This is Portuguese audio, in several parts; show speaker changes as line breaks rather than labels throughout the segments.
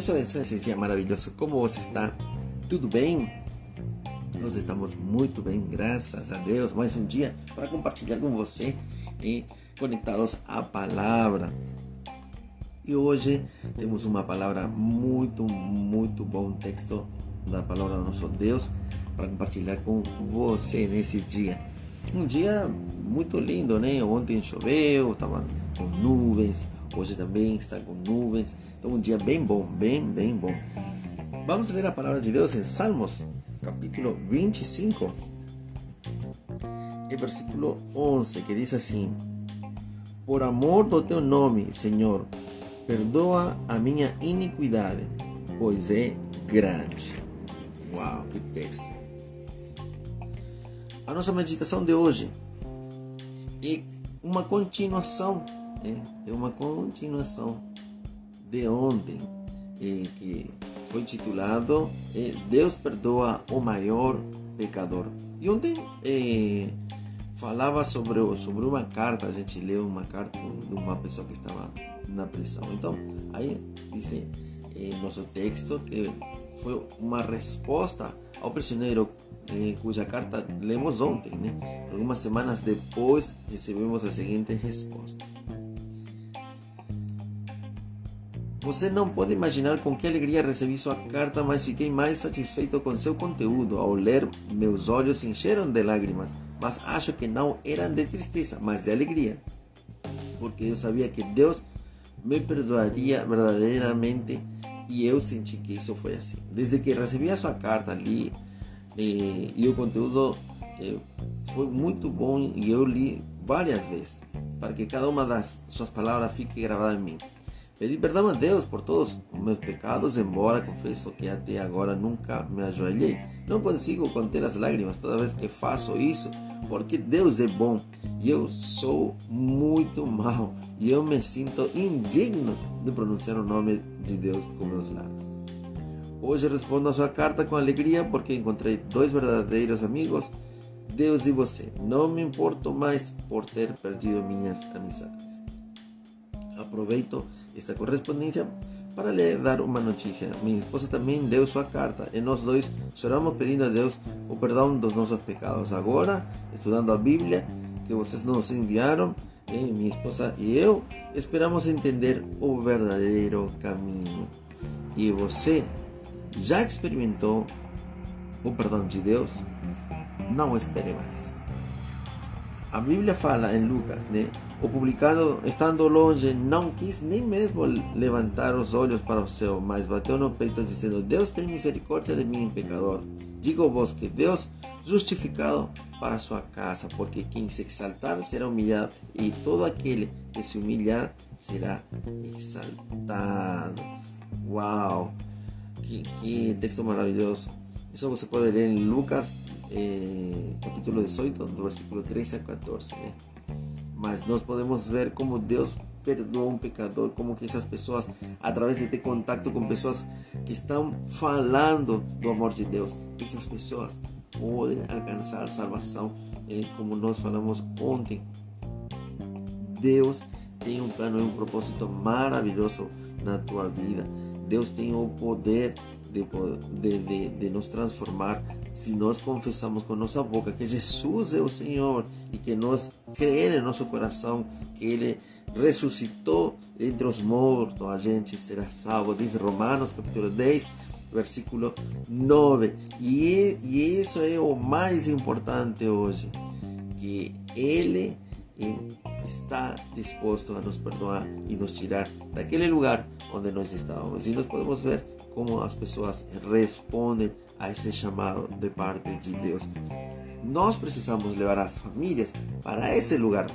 Abençoe esse dia maravilhoso. Como você está? Tudo bem? Nós estamos muito bem, graças a Deus. Mais um dia para compartilhar com você e conectados à palavra. E hoje temos uma palavra muito, muito bom texto da palavra do nosso Deus para compartilhar com você nesse dia. Um dia muito lindo, né? Ontem choveu, estava com nuvens, hoje também está com nuvens. Então, um dia bem bom, bem, bem bom. Vamos ler a palavra de Deus em Salmos, capítulo 25, e versículo 11, que diz assim: Por amor do teu nome, Senhor, perdoa a minha iniquidade, pois é grande. Uau, que texto! A nossa meditação de hoje é uma continuação? É uma continuação de ontem, é, que foi titulado é, Deus perdoa o maior pecador. E ontem é, falava sobre, sobre uma carta, a gente leu uma carta de uma pessoa que estava na prisão. Então, aí é, nosso texto que foi uma resposta ao prisioneiro eh, cuja carta lemos ontem. Né? Algumas semanas depois recebemos a seguinte resposta. Você não pode imaginar com que alegria recebi sua carta, mas fiquei mais satisfeito com seu conteúdo. Ao ler, meus olhos se encheram de lágrimas, mas acho que não eram de tristeza, mas de alegria. Porque eu sabia que Deus me perdoaria verdadeiramente e eu senti que isso foi assim. Desde que recebi a sua carta ali e, e o conteúdo eh, foi muito bom e eu li várias vezes para que cada uma das suas palavras fique gravada em mim. Pedi perdão a Deus por todos os meus pecados, embora confesso que até agora nunca me ajoelhei. Não consigo conter as lágrimas toda vez que faço isso, porque Deus é bom e eu sou muito mau e eu me sinto indigno de pronunciar o nome de Deus com meus lábios. Hoje respondo a sua carta com alegria porque encontrei dois verdadeiros amigos, Deus e você. Não me importo mais por ter perdido minhas amizades. Aproveito esta correspondência para lhe dar uma notícia. Minha esposa também deu sua carta e nós dois choramos pedindo a Deus o perdão dos nossos pecados. Agora, estudando a Bíblia que vocês nos enviaram, minha esposa e eu esperamos entender o verdadeiro caminho. E você já experimentou o perdão de Deus? Não espere mais. A Bíblia fala em Lucas, né? O publicano, estando longe, não quis nem mesmo levantar os olhos para o céu, mas bateu no peito, dizendo: Deus tem misericórdia de mim, pecador. Digo-vos que Deus justificado para sua casa, porque quem se exaltar será humilhado, e todo aquele que se humilhar será exaltado. Que, que texto maravilhoso! Isso você pode ler em Lucas, eh, capítulo 18, do versículo 13 a 14. Né? Mas nós podemos ver como Deus perdoa um pecador, como que essas pessoas, através de ter contato com pessoas que estão falando do amor de Deus, essas pessoas podem alcançar salvação, eh, como nós falamos ontem. Deus tem um plano e um propósito maravilhoso na tua vida. Deus tem o poder de, de, de, de, nos transformar se nós confessamos com nossa boca que Jesus é o Senhor e que nós cremos em nosso coração que Ele ressuscitou entre os mortos, a gente será salvo. Diz Romanos capítulo 10, versículo 9. E, e isso é o mais importante hoje, que Ele está disposto a nos perdoar e nos tirar daquele lugar onde nós estávamos. E nós podemos ver como as pessoas respondem a esse chamado de parte de Deus. Nós precisamos levar as famílias para esse lugar.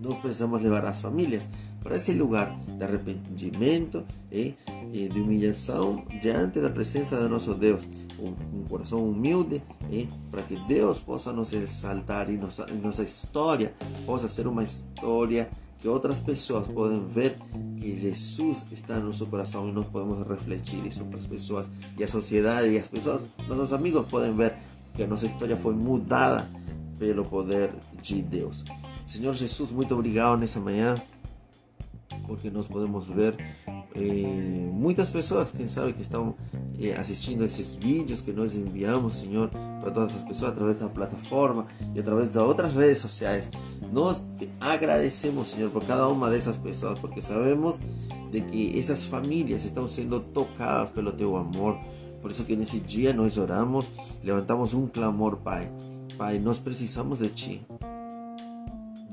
Nós precisamos levar as famílias para esse lugar de arrependimento e, e de humilhação diante da presença de nosso Deus. Um, um coração humilde e para que Deus possa nos exaltar e nossa, nossa história possa ser uma história que outras pessoas podem ver que Jesus está no nosso coração e nós podemos refletir isso para as pessoas e a sociedade e as pessoas, nossos amigos podem ver que a nossa história foi mudada pelo poder de Deus. Senhor Jesus, muito obrigado nessa manhã porque nós podemos ver eh, muitas pessoas, quem sabe, que estão eh, assistindo esses vídeos que nós enviamos, Senhor, para todas as pessoas através da plataforma e através de outras redes sociais. Nós te agradecemos, Senhor, por cada uma dessas pessoas, porque sabemos de que essas famílias estão sendo tocadas pelo teu amor. Por isso que nesse dia nós oramos, levantamos um clamor, Pai. Pai, nós precisamos de Ti.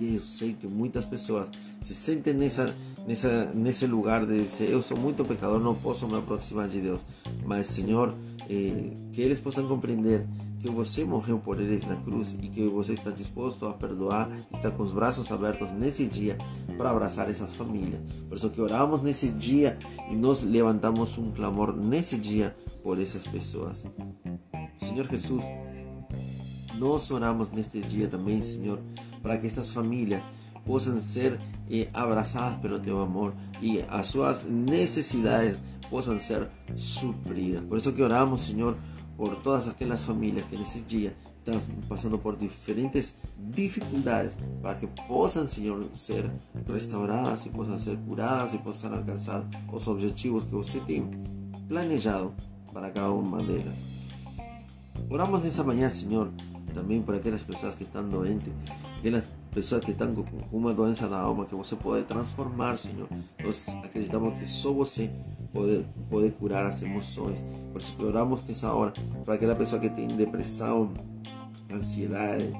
Eu sei que muitas pessoas se sentem nessa, nessa, nesse lugar de dizer: Eu sou muito pecador, não posso me aproximar de Deus. Mas, Senhor, eh, que eles possam compreender que você morreu por eles na cruz e que você está disposto a perdoar está com os braços abertos nesse dia para abraçar essas famílias. Por isso que oramos nesse dia e nós levantamos um clamor nesse dia por essas pessoas. Senhor Jesus, nós oramos neste dia também, Senhor, para que estas famílias possam ser eh, abraçadas pelo teu amor e as suas necessidades possam ser supridas. Por isso que oramos, Senhor, por todas aquelas famílias que nesse dia estão passando por diferentes dificuldades para que possam, Senhor, ser restauradas e possam ser curadas e possam alcançar os objetivos que você tem planejado para cada uma delas. Oramos nessa manhã, Senhor, também por aquelas pessoas que estão doentes, aquelas pessoas que estão com uma doença da alma que você pode transformar, Senhor. Nós acreditamos que só você pode, pode curar as emoções. Por isso que oramos nessa hora para aquela pessoa que tem depressão, ansiedade,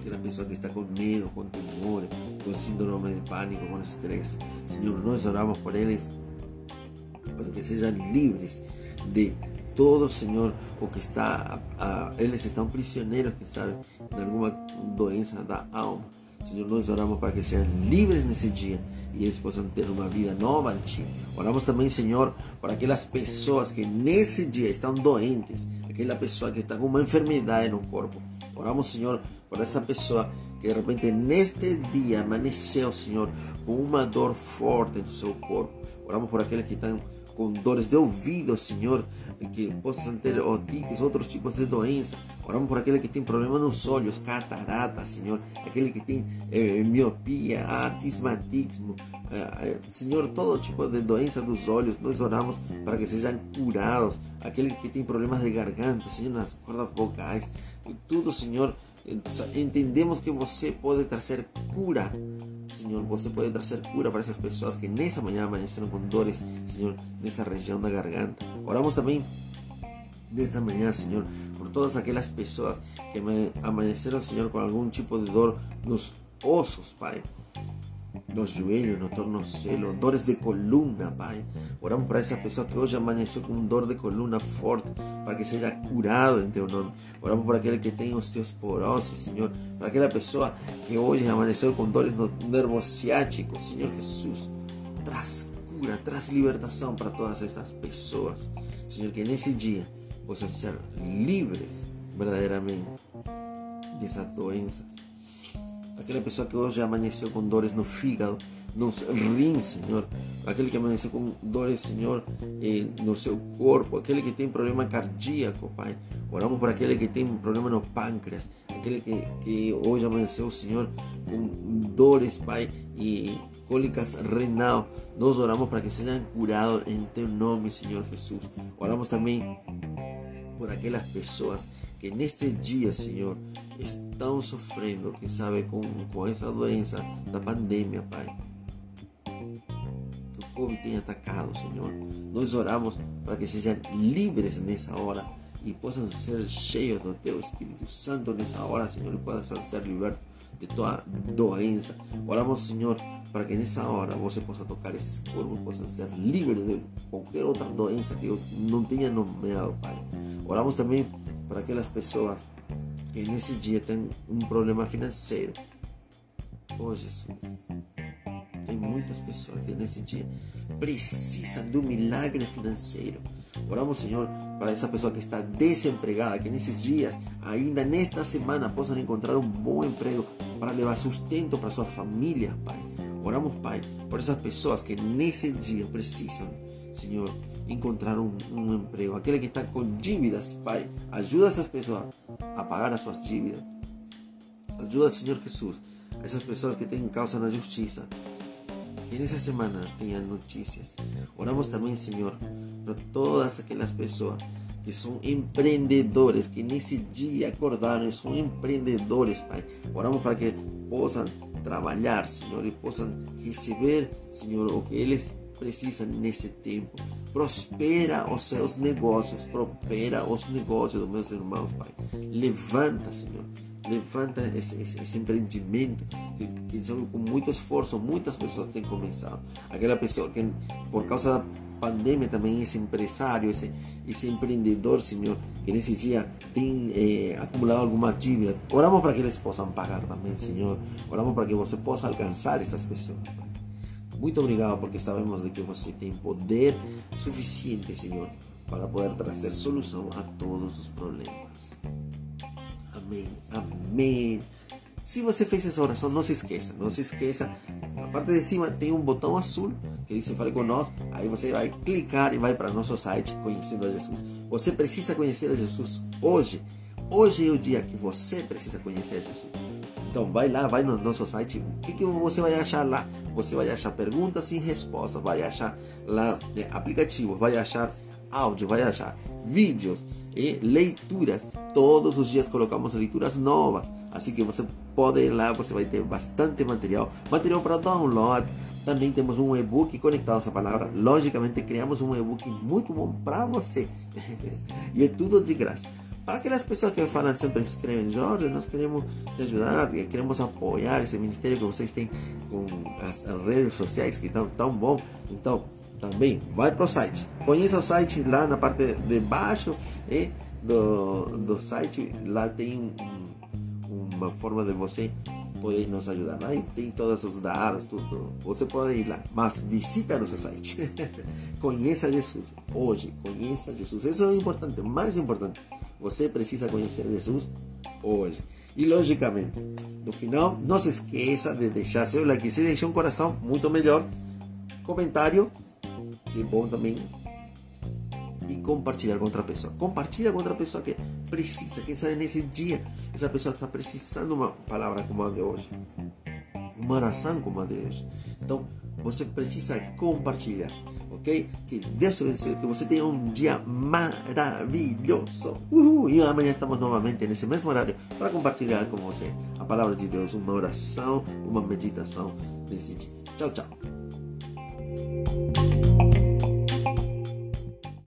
aquela pessoa que está com medo, com temor, com síndrome de pânico, com estresse. Senhor, nós oramos por eles para que sejam livres de todo, Senhor, o que está, a, eles estão prisioneiros, que sabe, em alguma doença da alma. Senhor, nós oramos para que sejam livres nesse dia e eles possam ter uma vida nova em Ti. Oramos também, Senhor, para aquelas pessoas que nesse dia estão doentes, aquela pessoa que está com uma enfermidade no corpo. Oramos, Senhor, por essa pessoa que de repente neste dia amanheceu, Senhor, com uma dor forte no seu corpo. Oramos por aqueles que estão com dores de ouvido, Senhor, que possam ter otites, outros tipos de doença. Oramos por aquele que tem problema nos olhos, catarata, Senhor, aquele que tem eh, miopia, astigmatismo, eh, Senhor, todo tipo de doença dos olhos, nós oramos para que sejam curados. Aquele que tem problemas de garganta, Senhor, nas cordas vocais, tudo, Senhor, entendemos que você pode trazer cura Senhor, você pode trazer cura para essas pessoas que nessa manhã amanheceram com dores, Senhor, nessa região da garganta. Oramos também nessa manhã, Senhor, por todas aquelas pessoas que amanheceram, Senhor, com algum tipo de dor nos ossos, Pai nos joelhos, no tornozelo, dores de coluna, Pai. Oramos para essa pessoa que hoje amanheceu com dor de coluna forte, para que seja curado em Teu nome. Oramos por aquele que tem osteoporose, Senhor. Para aquela pessoa que hoje amanheceu com dores no nervo ciático, Senhor Jesus. Traz cura, traz libertação para todas estas pessoas. Senhor, que nesse dia possam ser livres verdadeiramente dessas doenças aquela pessoa que hoje amanheceu com dores no fígado, nos rins, Senhor, aquele que amanheceu com dores, Senhor, no seu corpo, aquele que tem problema cardíaco, Pai. Oramos por aquele que tem problema no pâncreas, aquele que, que hoje amanheceu, Senhor, com dores, Pai, e cólicas renal. Nós oramos para que sejam curados em Teu nome, Senhor Jesus. Oramos também por aquelas pessoas que neste dia, Senhor, estão sofrendo, que sabe, com, com essa doença da pandemia, Pai. Que o Covid tenha atacado, Senhor. Nós oramos para que sejam livres nessa hora e possam ser cheios do Teu Espírito Santo nessa hora, Senhor, e possam ser libertos de toda doença. Oramos, Senhor, para que nessa hora você possa tocar esses corpos, possam ser livres de qualquer outra doença que eu não tenha nomeado, Pai. Oramos também para aquelas pessoas que nesse dia têm um problema financeiro. Oh Jesus, tem muitas pessoas que nesse dia precisam do milagre financeiro. Oramos, Senhor, para essa pessoa que está desempregada, que nesses dias, ainda nesta semana, possam encontrar um bom emprego para levar sustento para sua família, Pai. Oramos, Pai, por essas pessoas que nesse dia precisam Senhor, encontrar um, um emprego. Aquele que está com dívidas, Pai, ajuda essas pessoas a pagar as suas dívidas. Ajuda, Senhor Jesus, essas pessoas que têm causa na justiça. que nessa semana tenha notícias. Oramos também, Senhor, para todas aquelas pessoas que são empreendedores, que nesse dia acordaram são empreendedores, Pai. Oramos para que possam trabalhar, Senhor, e possam receber, Senhor, o que eles precisam nesse tempo. Prospera os seus negócios, prospera os negócios dos meus irmãos, Pai. Levanta, Senhor. Levanta esse, esse, esse empreendimento que, que com muito esforço, muitas pessoas têm começado. Aquela pessoa que, por causa da pandemia também esse empresário, esse, esse empreendedor, Senhor, que nesse dia tem eh, acumulado alguma dívida. Oramos para que eles possam pagar também, Senhor. Oramos para que você possa alcançar essas pessoas. Muito obrigado porque sabemos de que você tem poder suficiente, Senhor, para poder trazer solução a todos os problemas. Amém. Amém. Se você fez essa oração, não se esqueça, não se esqueça. Na parte de cima tem um botão azul que diz Fale Conosco. Aí você vai clicar e vai para nosso site Conhecendo a Jesus. Você precisa conhecer a Jesus hoje. Hoje é o dia que você precisa conhecer a Jesus. Então vai lá, vai no nosso site. O que, que você vai achar lá? Você vai achar perguntas e respostas, vai achar lá né, aplicativos, vai achar áudio, vai achar vídeos e leituras. Todos os dias colocamos leituras novas. Assim que você pode ir lá, você vai ter bastante material. Material para download. Também temos um e-book conectado a essa palavra. Logicamente, criamos um e-book muito bom para você. e é tudo de graça. Para aquelas pessoas que falam sempre escrevem, Jorge, nós queremos te ajudar, queremos apoiar esse ministério que vocês têm com as redes sociais que estão tão bom. Então, também vai para o site. Conheça o site lá na parte de baixo e do, do site lá tem um, uma forma de você poder nos ajudar. Lá tem todos os dados, tudo. Você pode ir lá, mas visita nosso site. conheça Jesus hoje, conheça Jesus. Isso é importante, mais importante. Você precisa conhecer Jesus hoje. E logicamente, no final, não se esqueça de deixar seu like. Se deixar um coração, muito melhor. Comentário, que é bom também. E compartilhar com outra pessoa. Compartilha com outra pessoa que precisa, quem sabe nesse dia, essa pessoa está precisando uma palavra como a de hoje. Uma oração como a de hoje. Então, você precisa compartilhar ok? Que Deus te abençoe, que você tenha um dia maravilhoso. Uhul. E amanhã estamos novamente nesse mesmo horário para compartilhar com você a palavra de Deus, uma oração, uma meditação desse dia. Tchau, tchau.